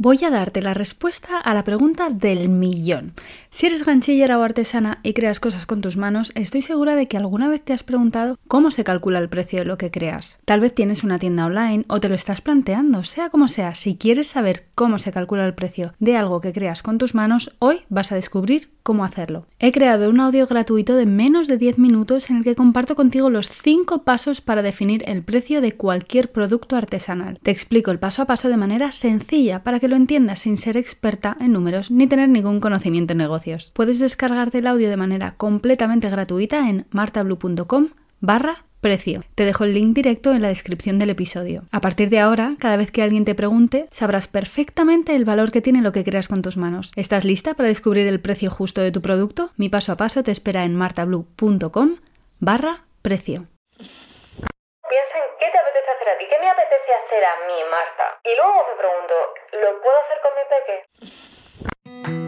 Voy a darte la respuesta a la pregunta del millón. Si eres ganchillera o artesana y creas cosas con tus manos, estoy segura de que alguna vez te has preguntado cómo se calcula el precio de lo que creas. Tal vez tienes una tienda online o te lo estás planteando, sea como sea, si quieres saber cómo se calcula el precio de algo que creas con tus manos, hoy vas a descubrir cómo hacerlo. He creado un audio gratuito de menos de 10 minutos en el que comparto contigo los 5 pasos para definir el precio de cualquier producto artesanal. Te explico el paso a paso de manera sencilla para que lo entiendas sin ser experta en números ni tener ningún conocimiento en negocios. Puedes descargarte el audio de manera completamente gratuita en martablue.com barra precio. Te dejo el link directo en la descripción del episodio. A partir de ahora, cada vez que alguien te pregunte, sabrás perfectamente el valor que tiene lo que creas con tus manos. ¿Estás lista para descubrir el precio justo de tu producto? Mi paso a paso te espera en martablue.com barra precio. Piensa en qué te apetece hacer a ti, me apetece hacer a mí, Marta. Y luego me pregunto, ¿lo puedo hacer con mi peque?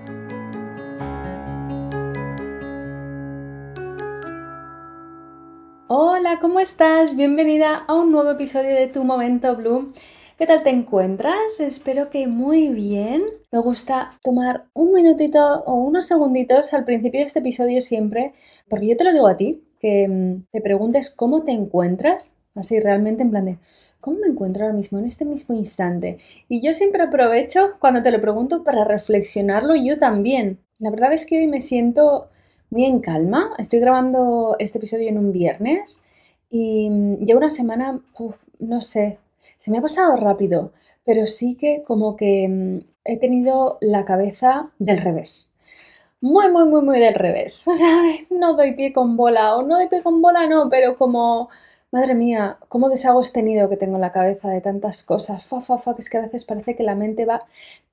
Hola, ¿cómo estás? Bienvenida a un nuevo episodio de Tu Momento Blue. ¿Qué tal te encuentras? Espero que muy bien. Me gusta tomar un minutito o unos segunditos al principio de este episodio siempre, porque yo te lo digo a ti, que mm, te preguntes cómo te encuentras, así realmente en plan de, ¿cómo me encuentro ahora mismo en este mismo instante? Y yo siempre aprovecho cuando te lo pregunto para reflexionarlo yo también. La verdad es que hoy me siento muy en calma. Estoy grabando este episodio en un viernes y mm, llevo una semana, no sé, se me ha pasado rápido, pero sí que como que mm, he tenido la cabeza del revés. Muy, muy, muy, muy del revés. O sea, no doy pie con bola, o no doy pie con bola, no, pero como, madre mía, cómo deshago este nido que tengo en la cabeza de tantas cosas. Fa, fa, fa, que es que a veces parece que la mente va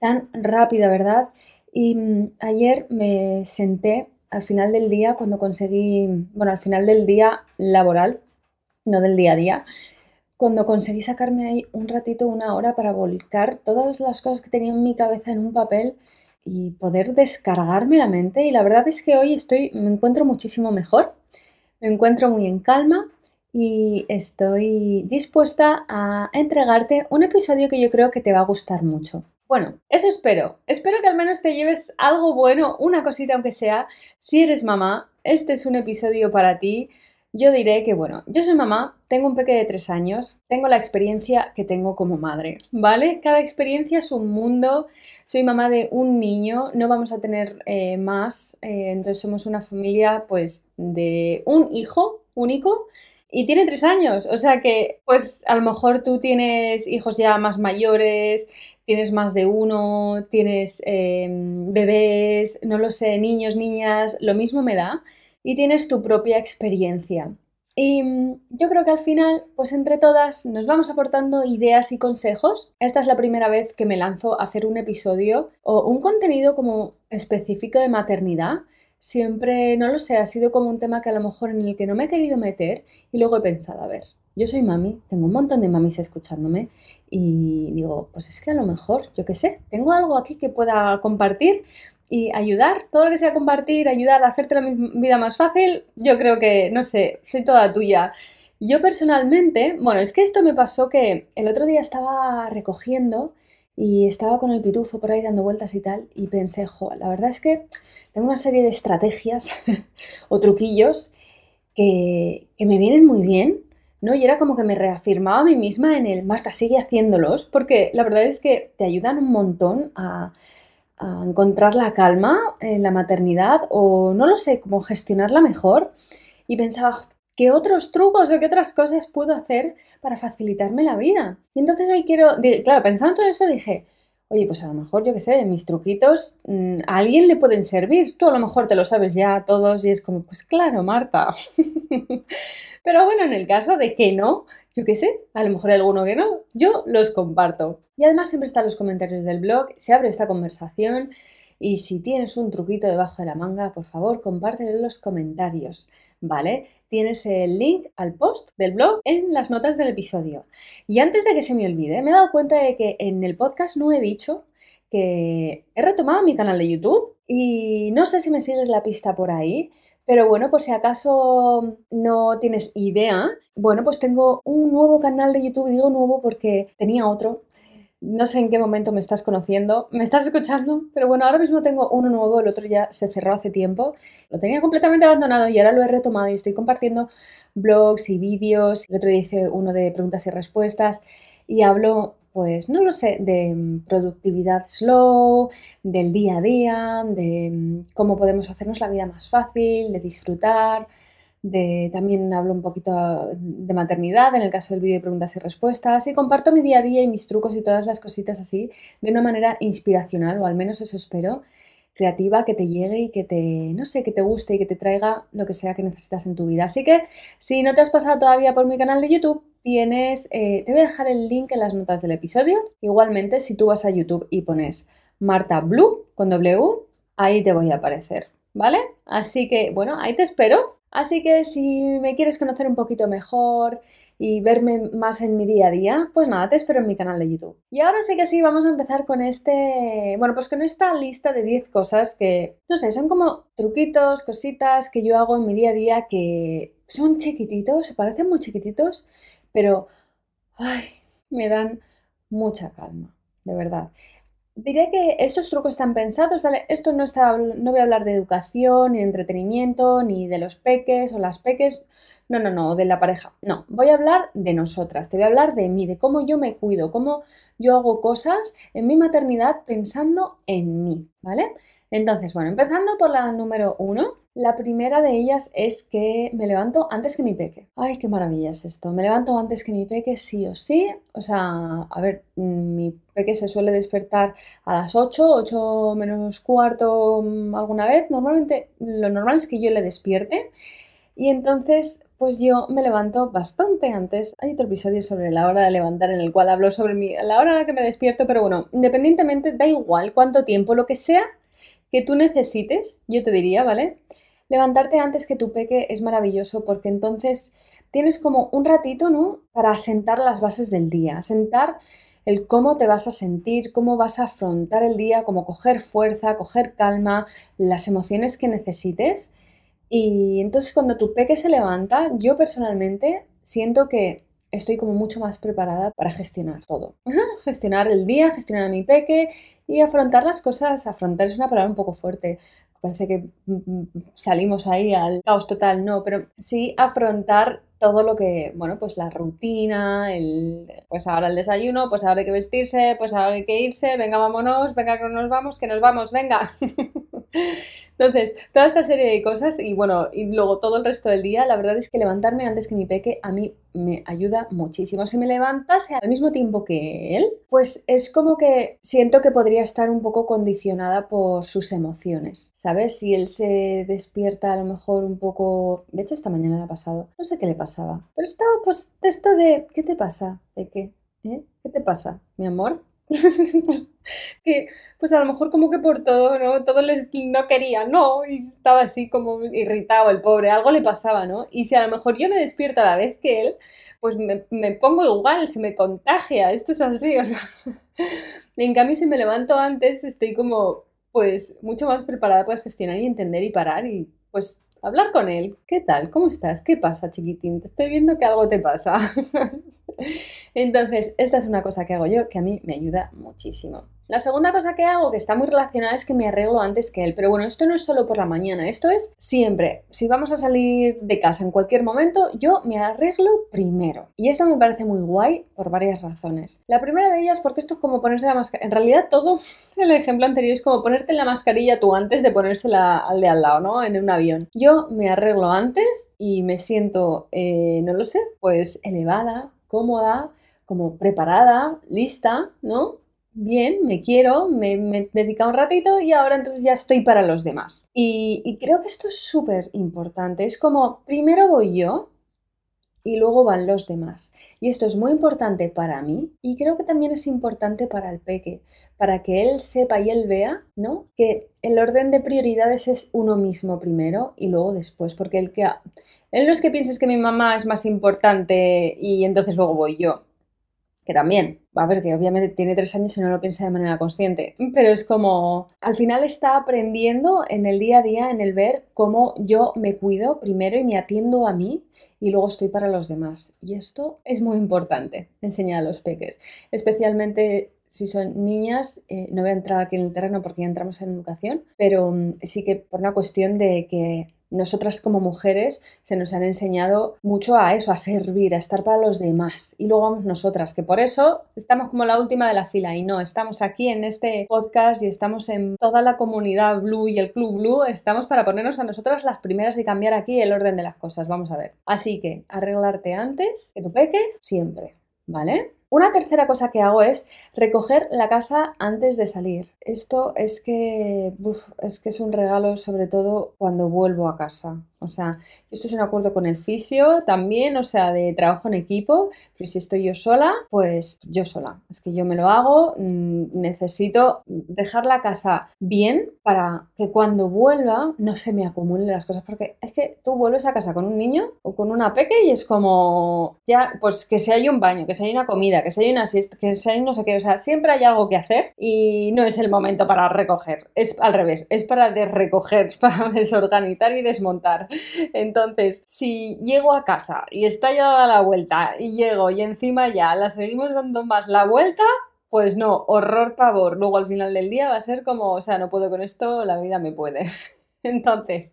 tan rápida, ¿verdad? Y mm, ayer me senté al final del día, cuando conseguí, bueno, al final del día laboral, no del día a día, cuando conseguí sacarme ahí un ratito, una hora para volcar todas las cosas que tenía en mi cabeza en un papel y poder descargarme la mente. Y la verdad es que hoy estoy, me encuentro muchísimo mejor, me encuentro muy en calma y estoy dispuesta a entregarte un episodio que yo creo que te va a gustar mucho. Bueno, eso espero. Espero que al menos te lleves algo bueno, una cosita aunque sea. Si eres mamá, este es un episodio para ti. Yo diré que, bueno, yo soy mamá, tengo un peque de tres años, tengo la experiencia que tengo como madre, ¿vale? Cada experiencia es un mundo, soy mamá de un niño, no vamos a tener eh, más, eh, entonces somos una familia pues de un hijo único y tiene tres años, o sea que pues a lo mejor tú tienes hijos ya más mayores, tienes más de uno, tienes em, bebés, no lo sé, niños, niñas, lo mismo me da, y tienes tu propia experiencia. Y mm, yo creo que al final, pues entre todas nos vamos aportando ideas y consejos. Esta es la primera vez que me lanzo a hacer un episodio o un contenido como específico de maternidad. Siempre, no lo sé, ha sido como un tema que a lo mejor en el que no me he querido meter y luego he pensado, a ver, yo soy mami, tengo un montón de mamis escuchándome y digo, pues es que a lo mejor, yo qué sé, tengo algo aquí que pueda compartir y ayudar, todo lo que sea compartir, ayudar a hacerte la vida más fácil, yo creo que, no sé, soy toda tuya. Yo personalmente, bueno, es que esto me pasó que el otro día estaba recogiendo y estaba con el pitufo por ahí dando vueltas y tal y pensé, jo, la verdad es que tengo una serie de estrategias o truquillos que, que me vienen muy bien ¿no? Y era como que me reafirmaba a mí misma en el, Marta, sigue haciéndolos, porque la verdad es que te ayudan un montón a, a encontrar la calma en la maternidad o no lo sé, cómo gestionarla mejor. Y pensaba, ¿qué otros trucos o qué otras cosas puedo hacer para facilitarme la vida? Y entonces hoy quiero, claro, pensando en todo esto dije, oye, pues a lo mejor, yo qué sé, mis truquitos mm, a alguien le pueden servir. Tú a lo mejor te lo sabes ya todos y es como, pues claro, Marta. Pero bueno, en el caso de que no, yo qué sé, a lo mejor hay alguno que no, yo los comparto. Y además siempre están los comentarios del blog, se abre esta conversación y si tienes un truquito debajo de la manga, por favor, compártelo en los comentarios, ¿vale? Tienes el link al post del blog en las notas del episodio. Y antes de que se me olvide, me he dado cuenta de que en el podcast no he dicho que he retomado mi canal de YouTube y no sé si me sigues la pista por ahí, pero bueno, por si acaso no tienes idea, bueno, pues tengo un nuevo canal de YouTube, digo nuevo porque tenía otro. No sé en qué momento me estás conociendo, me estás escuchando, pero bueno, ahora mismo tengo uno nuevo, el otro ya se cerró hace tiempo. Lo tenía completamente abandonado y ahora lo he retomado y estoy compartiendo blogs y vídeos. El otro día hice uno de preguntas y respuestas y hablo pues no lo sé, de mm, productividad slow, del día a día, de mm, cómo podemos hacernos la vida más fácil, de disfrutar, de también hablo un poquito de maternidad en el caso del vídeo de preguntas y respuestas y comparto mi día a día y mis trucos y todas las cositas así de una manera inspiracional o al menos eso espero creativa que te llegue y que te, no sé, que te guste y que te traiga lo que sea que necesitas en tu vida. Así que si no te has pasado todavía por mi canal de YouTube, tienes, eh, te voy a dejar el link en las notas del episodio. Igualmente, si tú vas a YouTube y pones Marta Blue con W, ahí te voy a aparecer, ¿vale? Así que, bueno, ahí te espero. Así que si me quieres conocer un poquito mejor y verme más en mi día a día, pues nada, te espero en mi canal de YouTube. Y ahora sí que sí, vamos a empezar con este, bueno, pues con esta lista de 10 cosas que, no sé, son como truquitos, cositas que yo hago en mi día a día que son chiquititos, se parecen muy chiquititos, pero, ay, me dan mucha calma, de verdad. Diré que estos trucos están pensados, ¿vale? Esto no, está, no voy a hablar de educación, ni de entretenimiento, ni de los peques o las peques, no, no, no, de la pareja. No, voy a hablar de nosotras, te voy a hablar de mí, de cómo yo me cuido, cómo yo hago cosas en mi maternidad pensando en mí, ¿vale? Entonces, bueno, empezando por la número uno, la primera de ellas es que me levanto antes que mi peque. Ay, qué maravilla es esto. Me levanto antes que mi peque, sí o sí. O sea, a ver, mm, mi peque se suele despertar a las 8, 8 menos cuarto mm, alguna vez. Normalmente lo normal es que yo le despierte. Y entonces, pues yo me levanto bastante antes. Hay otro episodio sobre la hora de levantar en el cual hablo sobre mi, la hora en la que me despierto, pero bueno, independientemente, da igual cuánto tiempo, lo que sea que tú necesites, yo te diría, ¿vale? Levantarte antes que tu peque es maravilloso porque entonces tienes como un ratito, ¿no? Para sentar las bases del día, sentar el cómo te vas a sentir, cómo vas a afrontar el día, cómo coger fuerza, coger calma, las emociones que necesites. Y entonces cuando tu peque se levanta, yo personalmente siento que estoy como mucho más preparada para gestionar todo. gestionar el día, gestionar mi peque y afrontar las cosas. Afrontar es una palabra un poco fuerte, parece que mm, mm, salimos ahí al caos total, no, pero sí afrontar todo lo que, bueno, pues la rutina, el, pues ahora el desayuno, pues ahora hay que vestirse, pues ahora hay que irse, venga, vámonos, venga, que nos vamos, que nos vamos, venga. Entonces, toda esta serie de cosas y bueno, y luego todo el resto del día, la verdad es que levantarme antes que mi peque a mí me ayuda muchísimo. Si me levantase al mismo tiempo que él, pues es como que siento que podría estar un poco condicionada por sus emociones, ¿sabes? Si él se despierta a lo mejor un poco... De hecho, esta mañana ha pasado. No sé qué le pasaba. Pero estaba pues esto de... ¿Qué te pasa, Peque? ¿Eh? ¿Qué te pasa, mi amor? que pues a lo mejor como que por todo, ¿no? Todo les no quería, no, y estaba así como irritado el pobre, algo le pasaba, ¿no? Y si a lo mejor yo me despierto a la vez que él, pues me, me pongo igual, se me contagia, esto es así, o sea, en cambio si me levanto antes estoy como pues mucho más preparada para gestionar y entender y parar y pues hablar con él. ¿Qué tal? ¿Cómo estás? ¿Qué pasa, chiquitín? Te estoy viendo que algo te pasa. Entonces, esta es una cosa que hago yo que a mí me ayuda muchísimo. La segunda cosa que hago, que está muy relacionada, es que me arreglo antes que él. Pero bueno, esto no es solo por la mañana, esto es siempre. Si vamos a salir de casa en cualquier momento, yo me arreglo primero. Y esto me parece muy guay por varias razones. La primera de ellas, porque esto es como ponerse la mascarilla. En realidad, todo el ejemplo anterior es como ponerte la mascarilla tú antes de ponérsela al de al lado, ¿no? En un avión. Yo me arreglo antes y me siento, eh, no lo sé, pues elevada, cómoda, como preparada, lista, ¿no? Bien, me quiero, me, he dedicado un ratito y ahora entonces ya estoy para los demás. Y, y creo que esto es súper importante. Es como, primero voy yo, y luego van los demás. Y esto es muy importante para mí y creo que también es importante para el peque, para que él sepa y él vea, ¿no? Que el orden de prioridades es uno mismo primero y luego después, porque el que él no es que pienses que mi mamá es más importante y entonces luego voy yo que también, va a ver que obviamente tiene tres años y no lo piensa de manera consciente, pero es como, al final está aprendiendo en el día a día, en el ver cómo yo me cuido primero y me atiendo a mí y luego estoy para los demás. Y esto es muy importante, enseñar a los peques, especialmente si son niñas, eh, no voy a entrar aquí en el terreno porque ya entramos en educación, pero mm, sí que por una cuestión de que nosotras como mujeres se nos han enseñado mucho a eso, a servir, a estar para los demás. Y luego vamos nosotras, que por eso estamos como la última de la fila y no, estamos aquí en este podcast y estamos en toda la comunidad Blue y el Club Blue, estamos para ponernos a nosotras las primeras y cambiar aquí el orden de las cosas, vamos a ver. Así que arreglarte antes que tu peque, siempre, ¿vale? Una tercera cosa que hago es recoger la casa antes de salir. Esto es que, es que es un regalo sobre todo cuando vuelvo a casa. O sea, esto es un acuerdo con el fisio también, o sea, de trabajo en equipo, pero si estoy yo sola, pues yo sola. Es que yo me lo hago, mm, necesito dejar la casa bien para que cuando vuelva no se me acumulen las cosas, porque es que tú vuelves a casa con un niño o con una peque y es como, ya, pues que se haya un baño, que se haya una comida, que se haya una siesta, que se haya no sé qué, o sea, siempre hay algo que hacer y no es el momento para recoger, es al revés, es para desrecoger, para desorganizar y desmontar. Entonces, si llego a casa y está ya dada la vuelta y llego y encima ya la seguimos dando más la vuelta, pues no, horror, pavor. Luego al final del día va a ser como, o sea, no puedo con esto, la vida me puede. Entonces,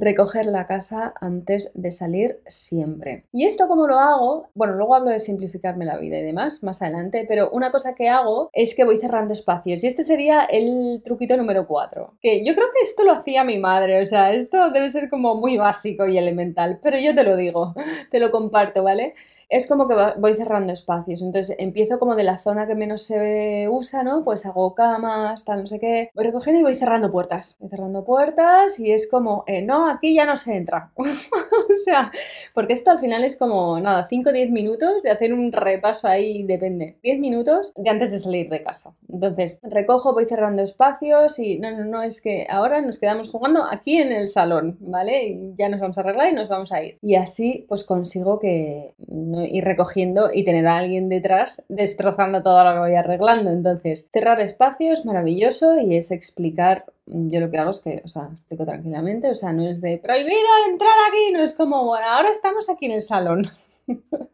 recoger la casa antes de salir siempre. ¿Y esto cómo lo hago? Bueno, luego hablo de simplificarme la vida y demás más adelante, pero una cosa que hago es que voy cerrando espacios y este sería el truquito número 4, que yo creo que esto lo hacía mi madre, o sea, esto debe ser como muy básico y elemental, pero yo te lo digo, te lo comparto, ¿vale? Es como que voy cerrando espacios. Entonces empiezo como de la zona que menos se usa, ¿no? Pues hago camas, tal, no sé qué. Voy recogiendo y voy cerrando puertas. Voy cerrando puertas y es como, eh, no, aquí ya no se entra. o sea, porque esto al final es como, nada, 5 o 10 minutos de hacer un repaso ahí, depende. 10 minutos de antes de salir de casa. Entonces recojo, voy cerrando espacios y no, no, no, es que ahora nos quedamos jugando aquí en el salón, ¿vale? Y ya nos vamos a arreglar y nos vamos a ir. Y así pues consigo que no ir recogiendo y tener a alguien detrás destrozando todo lo que voy arreglando. Entonces, cerrar espacios, maravilloso, y es explicar, yo lo que hago es que, o sea, explico tranquilamente, o sea, no es de prohibido entrar aquí, no es como, bueno, ahora estamos aquí en el salón.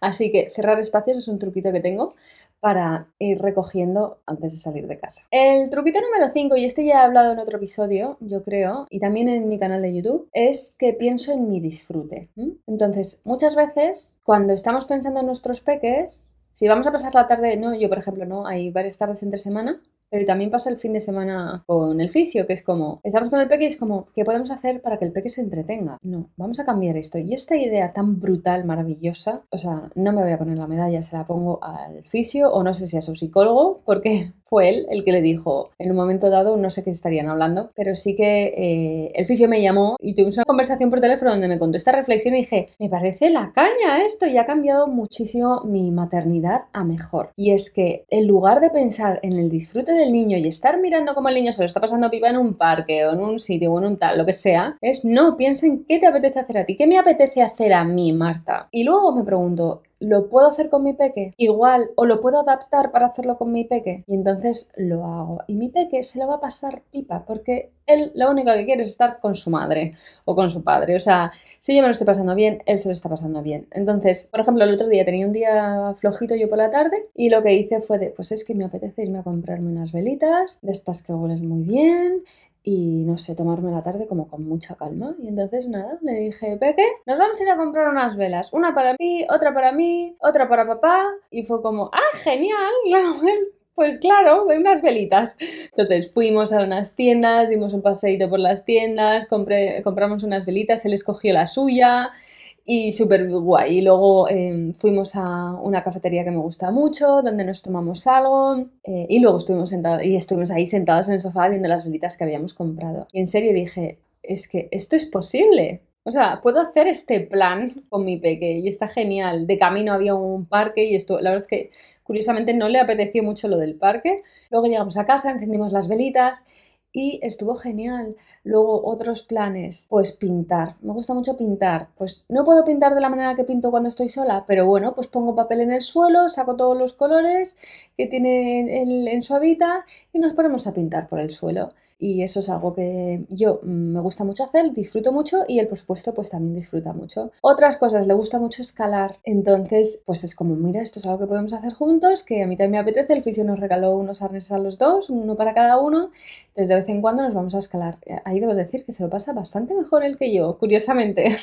Así que cerrar espacios es un truquito que tengo para ir recogiendo antes de salir de casa. El truquito número 5, y este ya he hablado en otro episodio, yo creo, y también en mi canal de YouTube, es que pienso en mi disfrute. Entonces, muchas veces, cuando estamos pensando en nuestros peques, si vamos a pasar la tarde, no, yo por ejemplo, no, hay varias tardes entre semana, pero también pasa el fin de semana con el fisio, que es como, estamos con el peque y es como, ¿qué podemos hacer para que el peque se entretenga? No, vamos a cambiar esto. Y esta idea tan brutal, maravillosa, o sea, no me voy a poner la medalla, se la pongo al fisio o no sé si a su psicólogo, porque fue él el que le dijo en un momento dado, no sé qué estarían hablando, pero sí que eh, el fisio me llamó y tuvimos una conversación por teléfono donde me contó esta reflexión y dije, me parece la caña esto y ha cambiado muchísimo mi maternidad a mejor. Y es que en lugar de pensar en el disfrute del niño y estar mirando cómo el niño se lo está pasando pipa en un parque o en un sitio o en un tal, lo que sea, es no, piensa en qué te apetece hacer a ti, qué me apetece hacer a mí, Marta. Y luego me pregunto, ¿lo puedo hacer con mi peque? Igual, o lo puedo adaptar para hacerlo con mi peque. Y entonces lo hago. Y mi peque se lo va a pasar pipa, porque él lo único que quiere es estar con su madre o con su padre. O sea, si yo me lo estoy pasando bien, él se lo está pasando bien. Entonces, por ejemplo, el otro día tenía un día flojito yo por la tarde y lo que hice fue de, pues es que me apetece irme a comprarme unas velitas, de estas que huelen muy bien, y no sé, tomarme la tarde como con mucha calma. Y entonces nada, le dije, Peque, nos vamos a ir a comprar unas velas, una para mí, otra para mí, otra para papá. Y fue como, ah, genial, pues claro, unas velitas. Entonces fuimos a unas tiendas, dimos un paseíto por las tiendas, compré, compramos unas velitas, él escogió la suya y súper guay. Y luego em, fuimos a una cafetería que me gusta mucho, donde nos tomamos algo eh, y luego estuvimos, y estuvimos ahí sentados en el sofá viendo las velitas que habíamos comprado. Y en serio dije, es que esto es posible. O sea, puedo hacer este plan con mi peque y está genial. De camino había un parque y esto, la verdad es que curiosamente no le apeteció mucho lo del parque. Luego llegamos a casa, encendimos las velitas y estuvo genial. Luego otros planes, pues pintar. Me gusta mucho pintar. Pues no puedo pintar de la manera que pinto cuando estoy sola, pero bueno, pues pongo papel en el suelo, saco todos los colores que tiene en su hábitat y nos ponemos a pintar por el suelo y eso es algo que yo mm, me gusta mucho hacer, disfruto mucho y él por supuesto pues también disfruta mucho. Otras cosas, le gusta mucho escalar, entonces pues es como mira, esto es algo que podemos hacer juntos, que a mí también me apetece, el fisio nos regaló unos arneses a los dos, uno para cada uno, entonces de vez en cuando nos vamos a escalar. Ahí debo decir que se lo pasa bastante mejor él que yo, curiosamente.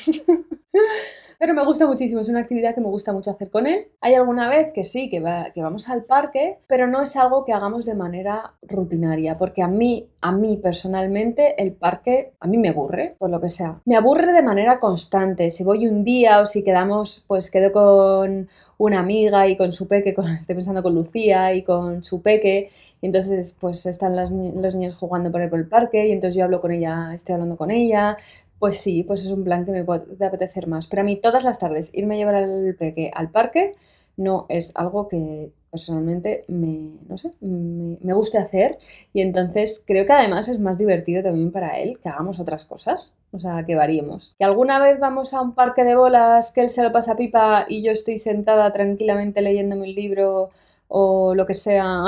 Pero me gusta muchísimo, es una actividad que me gusta mucho hacer con él. Hay alguna vez que sí, que, que vamos al parque, pero no es algo que hagamos de manera rutinaria, porque a mí, a mí personalmente, el parque a mí me aburre, por lo que sea. Me aburre de manera constante. Si voy un día o si quedamos, pues quedo con una amiga y con su peque, estoy pensando con Lucía y con su peque, y entonces pues están los niños jugando por el parque y entonces yo hablo con ella, estoy hablando con ella, pues sí, pues es un plan que me puede apetecer más. Pero a mí todas las tardes irme a llevar al al parque no es algo que personalmente me, no sé, me, guste hacer y entonces creo que además es más divertido también para él que hagamos otras cosas, o sea, que variemos. Que alguna vez vamos a un parque de bolas que él se lo pasa pipa y yo estoy sentada tranquilamente leyéndome un libro o lo que sea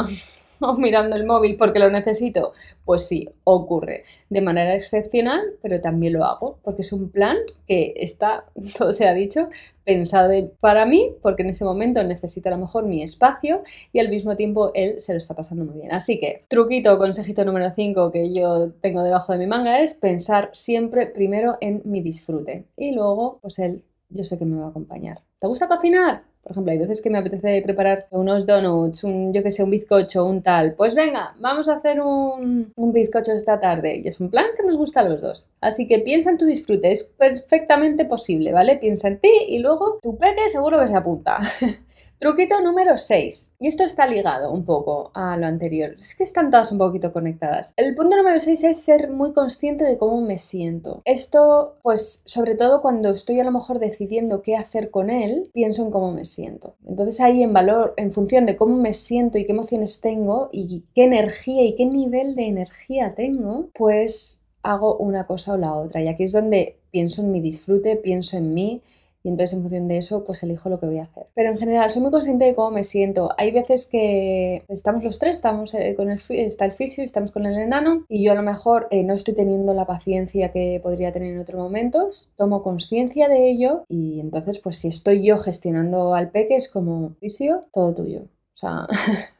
o mirando el móvil porque lo necesito, pues sí, ocurre de manera excepcional, pero también lo hago porque es un plan que está, todo se ha dicho, pensado para mí porque en ese momento necesito a lo mejor mi espacio y al mismo tiempo él se lo está pasando muy bien. Así que truquito, consejito número 5 que yo tengo debajo de mi manga es pensar siempre primero en mi disfrute y luego pues él yo sé que me va a acompañar. ¿Te gusta cocinar? Por ejemplo, hay veces que me apetece preparar unos donuts, un, yo que sé, un bizcocho, un tal. Pues venga, vamos a hacer un, un bizcocho esta tarde. Y es un plan que nos gusta a los dos. Así que piensa en tu disfrute, es perfectamente posible, ¿vale? Piensa en ti y luego tu peque seguro que se apunta. Truquito número 6. Y esto está ligado un poco a lo anterior. Es que están todas un poquito conectadas. El punto número 6 es ser muy consciente de cómo me siento. Esto, pues, sobre todo cuando estoy a lo mejor decidiendo qué hacer con él, pienso en cómo me siento. Entonces ahí en valor, en función de cómo me siento y qué emociones tengo y qué energía y qué nivel de energía tengo, pues hago una cosa o la otra. Y aquí es donde pienso en mi disfrute, pienso en mí y entonces en función de eso pues elijo lo que voy a hacer. Pero en general soy muy consciente de cómo me siento. Hay veces que estamos los tres, estamos eh, con el, está el fisio, estamos con el enano y yo a lo mejor eh, no estoy teniendo la paciencia que podría tener en otros momentos, tomo conciencia de ello y entonces pues si estoy yo gestionando al peque es como fisio, todo tuyo. O sea...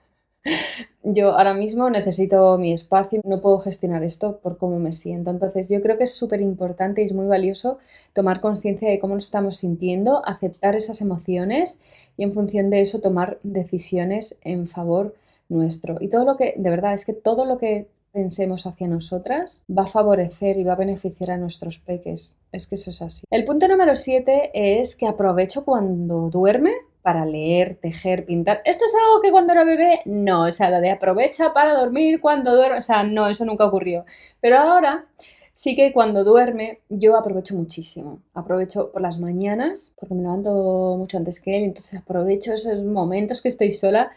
yo ahora mismo necesito mi espacio, no puedo gestionar esto por cómo me siento. Entonces yo creo que es súper importante y es muy valioso tomar conciencia de cómo nos estamos sintiendo, aceptar esas emociones y en función de eso tomar decisiones en favor nuestro. Y todo lo que, de verdad, es que todo lo que pensemos hacia nosotras va a favorecer y va a beneficiar a nuestros peques. Es que eso es así. El punto número 7 es que aprovecho cuando duerme para leer, tejer, pintar. ¿Esto es algo que cuando era bebé? No, o sea, lo de aprovecha para dormir cuando duerme, o sea, no, eso nunca ocurrió. Pero ahora sí que cuando duerme yo aprovecho muchísimo. Aprovecho por las mañanas, porque me levanto mucho antes que él, entonces aprovecho esos momentos que estoy sola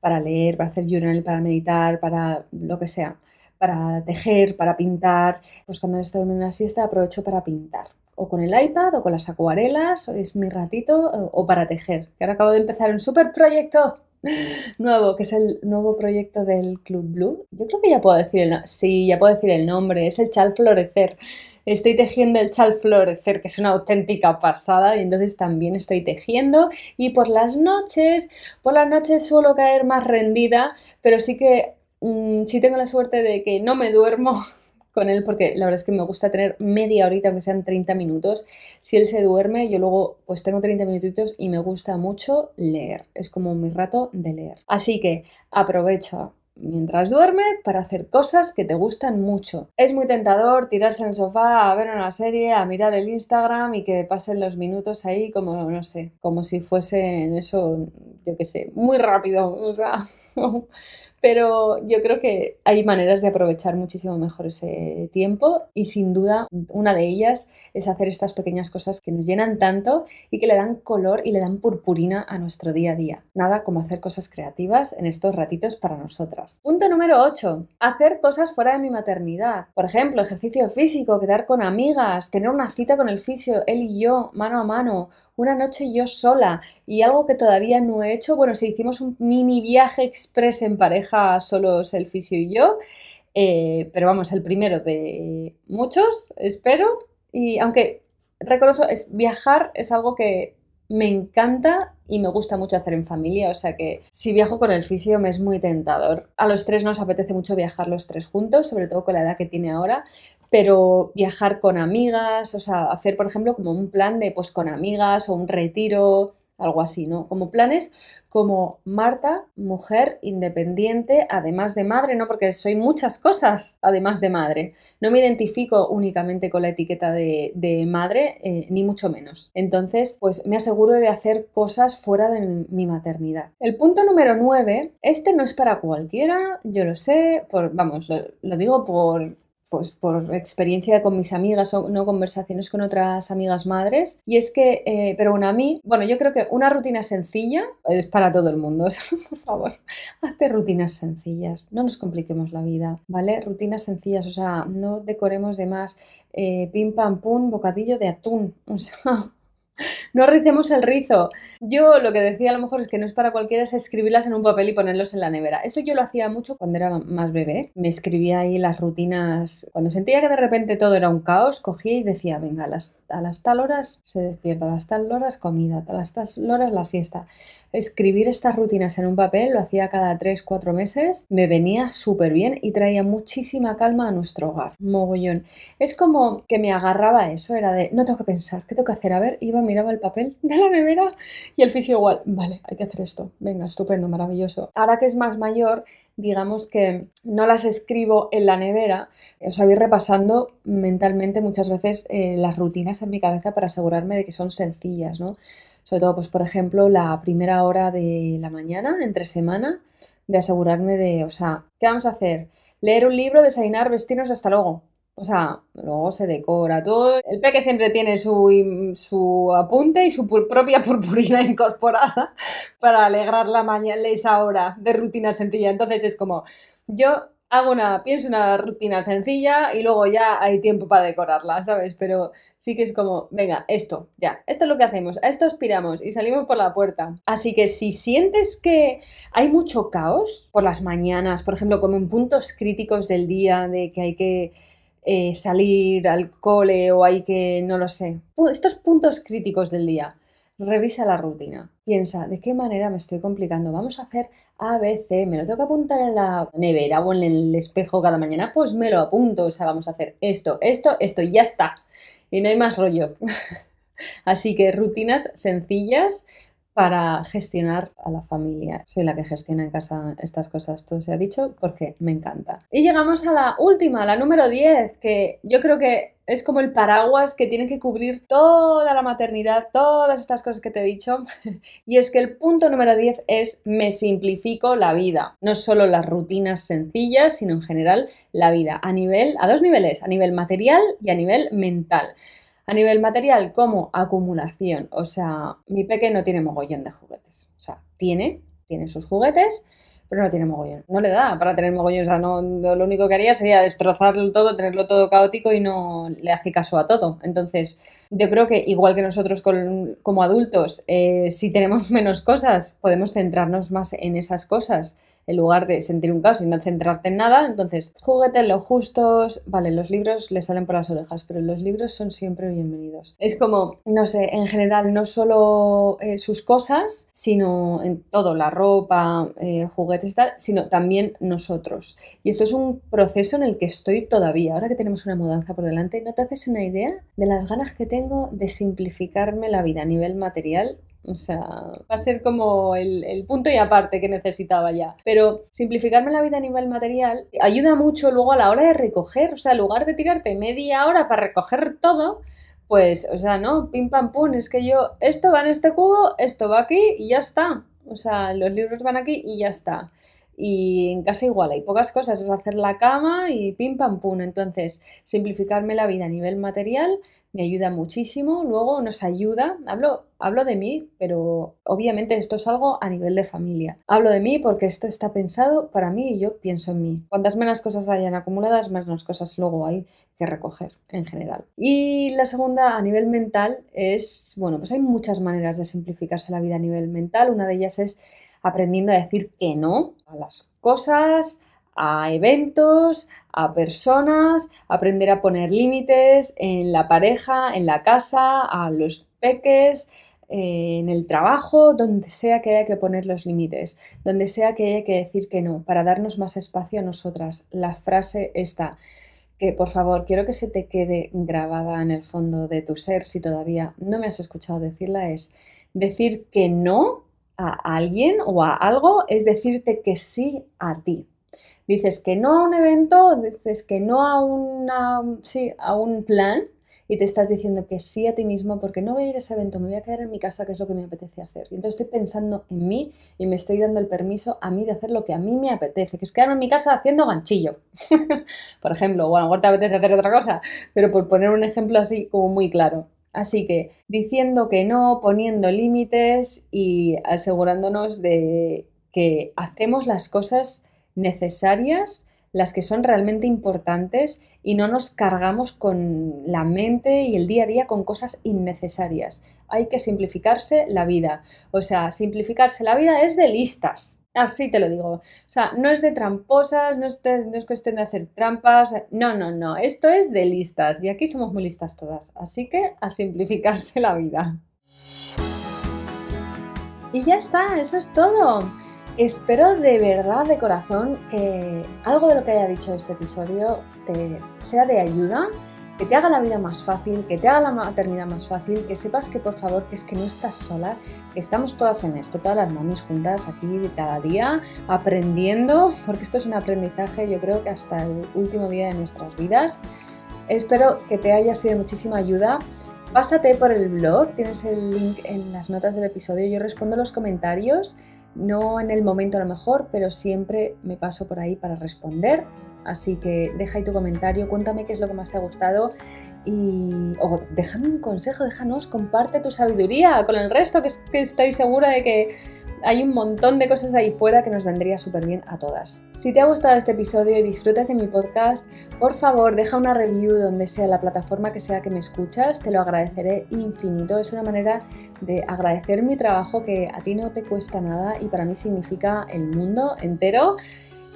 para leer, para hacer journal, para meditar, para lo que sea, para tejer, para pintar. Pues cuando estoy en una siesta aprovecho para pintar o con el iPad o con las acuarelas, es mi ratito, o, para tejer, que ahora acabo de empezar un super proyecto nuevo, que es el nuevo proyecto del Club Blue. Yo creo que ya puedo decir el sí, ya puedo decir el nombre, es el Chal Florecer. Estoy tejiendo el Chal Florecer, que es una auténtica pasada, y entonces también estoy tejiendo. Y por las noches, por las noches suelo caer más rendida, pero sí que mm, sí tengo la suerte de que no me duermo con él porque la verdad es que me gusta tener media horita, aunque sean 30 minutos. Si él se duerme, yo luego pues tengo 30 minutitos y me gusta mucho leer. Es como mi rato de leer. Así que aprovecha mientras duerme para hacer cosas que te gustan mucho. Es muy tentador tirarse en el sofá a ver una serie, a mirar el Instagram y que pasen los minutos ahí como, no sé, como si fuesen eso, yo qué sé, muy rápido. O sea, pero yo creo que hay maneras de aprovechar muchísimo mejor ese tiempo y sin duda una de ellas es hacer estas pequeñas cosas que nos llenan tanto y que le dan color y le dan purpurina a nuestro día a día. Nada como hacer cosas creativas en estos ratitos para nosotras. Punto número 8. Hacer cosas fuera de mi maternidad. Por ejemplo, ejercicio físico, quedar con amigas, tener una cita con el fisio, él y yo, mano a mano, una noche yo sola y algo que todavía no he hecho, bueno, si hicimos un mini viaje express en pareja, solo el fisio y yo, eh, pero vamos, el primero de muchos, espero, y aunque reconozco, es, viajar es algo que me encanta y me gusta mucho hacer en familia, o sea que si viajo con el fisio me es muy tentador. A los tres nos apetece mucho viajar los tres juntos, sobre todo con la edad que tiene ahora, pero viajar con amigas, o sea, hacer, por ejemplo, como un plan de, pues, con amigas o un retiro, algo así, ¿no? Como planes como Marta, mujer independiente, además de madre, ¿no? Porque soy muchas cosas, además de madre. No me identifico únicamente con la etiqueta de, madre, eh, ni mucho menos. Entonces, pues me aseguro de hacer cosas fuera de mi maternidad. El punto número 9, este no es para cualquiera, yo lo sé, por, vamos, lo digo por pues por experiencia con mis amigas o no conversaciones con otras amigas madres. Y es que, eh, pero bueno, a mí, bueno, yo creo que una rutina sencilla es para todo el mundo. por favor, hazte rutinas sencillas. No nos compliquemos la vida, ¿vale? Rutinas sencillas, o sea, no decoremos de más eh, pim pam pum, bocadillo de atún. O sea, no ricemos el rizo. Yo lo que decía a lo mejor es que no es para cualquiera, es escribirlas en un papel y ponerlos en la nevera. Esto yo lo hacía mucho cuando era más bebé. Me escribía ahí las rutinas. Cuando sentía que de repente todo era un caos, cogía y decía, venga, a las, a las tal horas se despierta, a las tal horas comida, a las tal horas la siesta. Escribir estas rutinas en un papel lo hacía cada 3, 4 meses. Me venía súper bien y traía muchísima calma a nuestro hogar. Mogollón. Es como que me agarraba eso, era de, no tengo que pensar, ¿qué tengo que hacer? A ver, iba, miraba el papel de la nevera y el fisio igual, vale, hay que hacer esto. Venga, estupendo, maravilloso. Ahora que es más mayor, digamos que no las escribo en la nevera, os voy repasando mentalmente muchas veces eh, las rutinas en mi cabeza para asegurarme de que son sencillas, ¿no? Sobre todo, pues por ejemplo, la primera hora de la mañana, entre semana, de asegurarme de, o sea, ¿qué vamos a hacer? Leer un libro, desayunar, vestirnos, hasta luego. O sea, luego se decora todo. El peque siempre tiene su, su apunte y su propia purpurina incorporada para alegrar la mañana, esa hora de rutina sencilla. Entonces es como, yo hago una, pienso una rutina sencilla y luego ya hay tiempo para decorarla, ¿sabes? Pero sí que es como, venga, esto, ya, esto es lo que hacemos, a esto aspiramos y salimos por la puerta. Así que si sientes que hay mucho caos por las mañanas, por ejemplo, como en puntos críticos del día, de que hay que eh, salir al cole o hay que, no lo sé, estos puntos críticos del día. Revisa la rutina. Piensa, ¿de qué manera me estoy complicando? Vamos a hacer A, B, C. ¿Me lo tengo que apuntar en la nevera o en el espejo cada mañana? Pues me lo apunto. O sea, vamos a hacer esto, esto, esto y ya está. Y no hay más rollo. Así que rutinas sencillas para gestionar a la familia. Soy la que gestiona en casa estas cosas, todo se ha dicho, porque me encanta. Y llegamos a la última, la número 10, que yo creo que es como el paraguas que tiene que cubrir toda la maternidad, todas estas cosas que te he dicho. y es que el punto número 10 es me simplifico la vida. No solo las rutinas sencillas, sino en general la vida. A nivel, a dos niveles, a nivel material y a nivel mental. A nivel material, como acumulación. O sea, mi peque no tiene mogollón de juguetes. O sea, tiene, tiene sus juguetes, pero no tiene mogollón. No le da para tener mogollón. O sea, no, lo único que haría sería destrozarlo todo, tenerlo todo caótico y no le hace caso a todo. Entonces, yo creo que igual que nosotros como adultos, eh, si tenemos menos cosas, podemos centrarnos más en esas cosas en lugar de sentir un caos y no centrarte en nada. Entonces, juguete lo justos. Vale, los libros le salen por las orejas, pero los libros son siempre bienvenidos. Es como, no sé, en general, no solo eh, sus cosas, sino en todo, la ropa, eh, juguetes y tal, sino también nosotros. Y esto es un proceso en el que estoy todavía. Ahora que tenemos una mudanza por delante, ¿no te haces una idea de las ganas que tengo de simplificarme la vida a nivel material o sea, va a ser como el, punto y aparte que necesitaba ya. Pero simplificarme la vida a nivel material ayuda mucho luego a la hora de recoger. O sea, en lugar de tirarte media hora para recoger todo, pues, o sea, no, pim pam pum, es que yo, esto va en este cubo, esto va aquí y ya está. O sea, los libros van aquí y ya está. Y en casa igual, hay pocas cosas, es hacer la cama y pim pam pum. Entonces, simplificarme la vida a nivel material me ayuda muchísimo. Luego nos ayuda, hablo, hablo de mí, pero obviamente esto es algo a nivel de familia. Hablo de mí porque esto está pensado para mí y yo pienso en mí. Cuantas menos cosas hayan acumuladas, menos cosas luego hay que recoger en general. Y la segunda a nivel mental es, bueno, pues hay muchas maneras de simplificarse la vida a nivel mental. Una de ellas es aprendiendo a decir que no a las cosas, a eventos, a personas, aprender a poner límites en la pareja, en la casa, a los peques, eh, en el trabajo, donde sea que haya que poner los límites, donde sea que haya que decir que no, para darnos más espacio a nosotras. La frase está, que por favor quiero que se te quede grabada en el fondo de tu ser, si todavía no me has escuchado decirla, es decir que no a alguien o a algo es decirte que sí a ti. Dices que no a un evento, dices que no a, una, sí, a un plan y te estás diciendo que sí a ti mismo porque no voy a ir a ese evento, me voy a quedar en mi casa, que es lo que me apetece hacer. Y entonces estoy pensando en mí y me estoy dando el permiso a mí de hacer lo que a mí me apetece, que es quedarme en mi casa haciendo ganchillo. por ejemplo, bueno, a te apetece hacer otra cosa, pero por poner un ejemplo así como muy claro. Así que diciendo que no, poniendo límites y asegurándonos de que hacemos las cosas necesarias, las que son realmente importantes y no nos cargamos con la mente y el día a día con cosas innecesarias. Hay que simplificarse la vida. O sea, simplificarse la vida es de listas. Así te lo digo. O sea, no es de tramposas, no es, no es cuestión de hacer trampas. No, no, no. Esto es de listas. Y aquí somos muy listas todas. Así que a simplificarse la vida. Y ya está, eso es todo. Espero de verdad, de corazón, que algo de lo que haya dicho este episodio te sea de ayuda que te haga la vida más fácil, que te haga la maternidad más fácil, que sepas que por favor que es que no estás sola, que estamos todas en esto, todas las mamis juntas aquí cada día aprendiendo, porque esto es un aprendizaje yo creo que hasta el último día de nuestras vidas. Espero que te haya sido muchísima ayuda. Pásate por el blog, tienes el link en las notas del episodio, yo respondo los comentarios, no en el momento a lo mejor, pero siempre me paso por ahí para responder. Así que deja ahí tu comentario, cuéntame qué es lo que más te ha gustado y o déjame un consejo, déjanos, comparte tu sabiduría con el resto, que, estoy segura de que hay un montón de cosas ahí fuera que nos vendría súper bien a todas. Si te ha gustado este episodio y disfrutas de mi podcast, por favor deja una review donde sea la plataforma que sea que me escuchas, te lo agradeceré infinito. Es una manera de agradecer mi trabajo que a ti no te cuesta nada y para mí significa el mundo entero.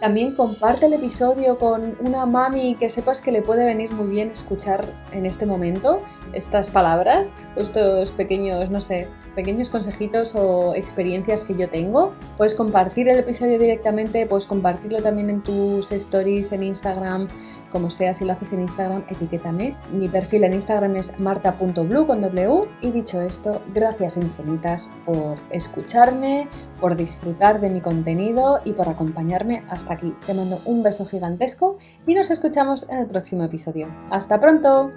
También comparte el episodio con una mami que sepas que le puede venir muy bien escuchar en este momento estas palabras estos pequeños, no sé, pequeños consejitos o experiencias que yo tengo. Puedes compartir el episodio directamente, puedes compartirlo también en tus stories en Instagram, como sea, si lo haces en Instagram, etiquétame. Mi perfil en Instagram es marta.blue con W. Y dicho esto, gracias infinitas por escucharme, por disfrutar de mi contenido y por acompañarme hasta aquí. Te mando un beso gigantesco y nos escuchamos en el próximo episodio. ¡Hasta pronto!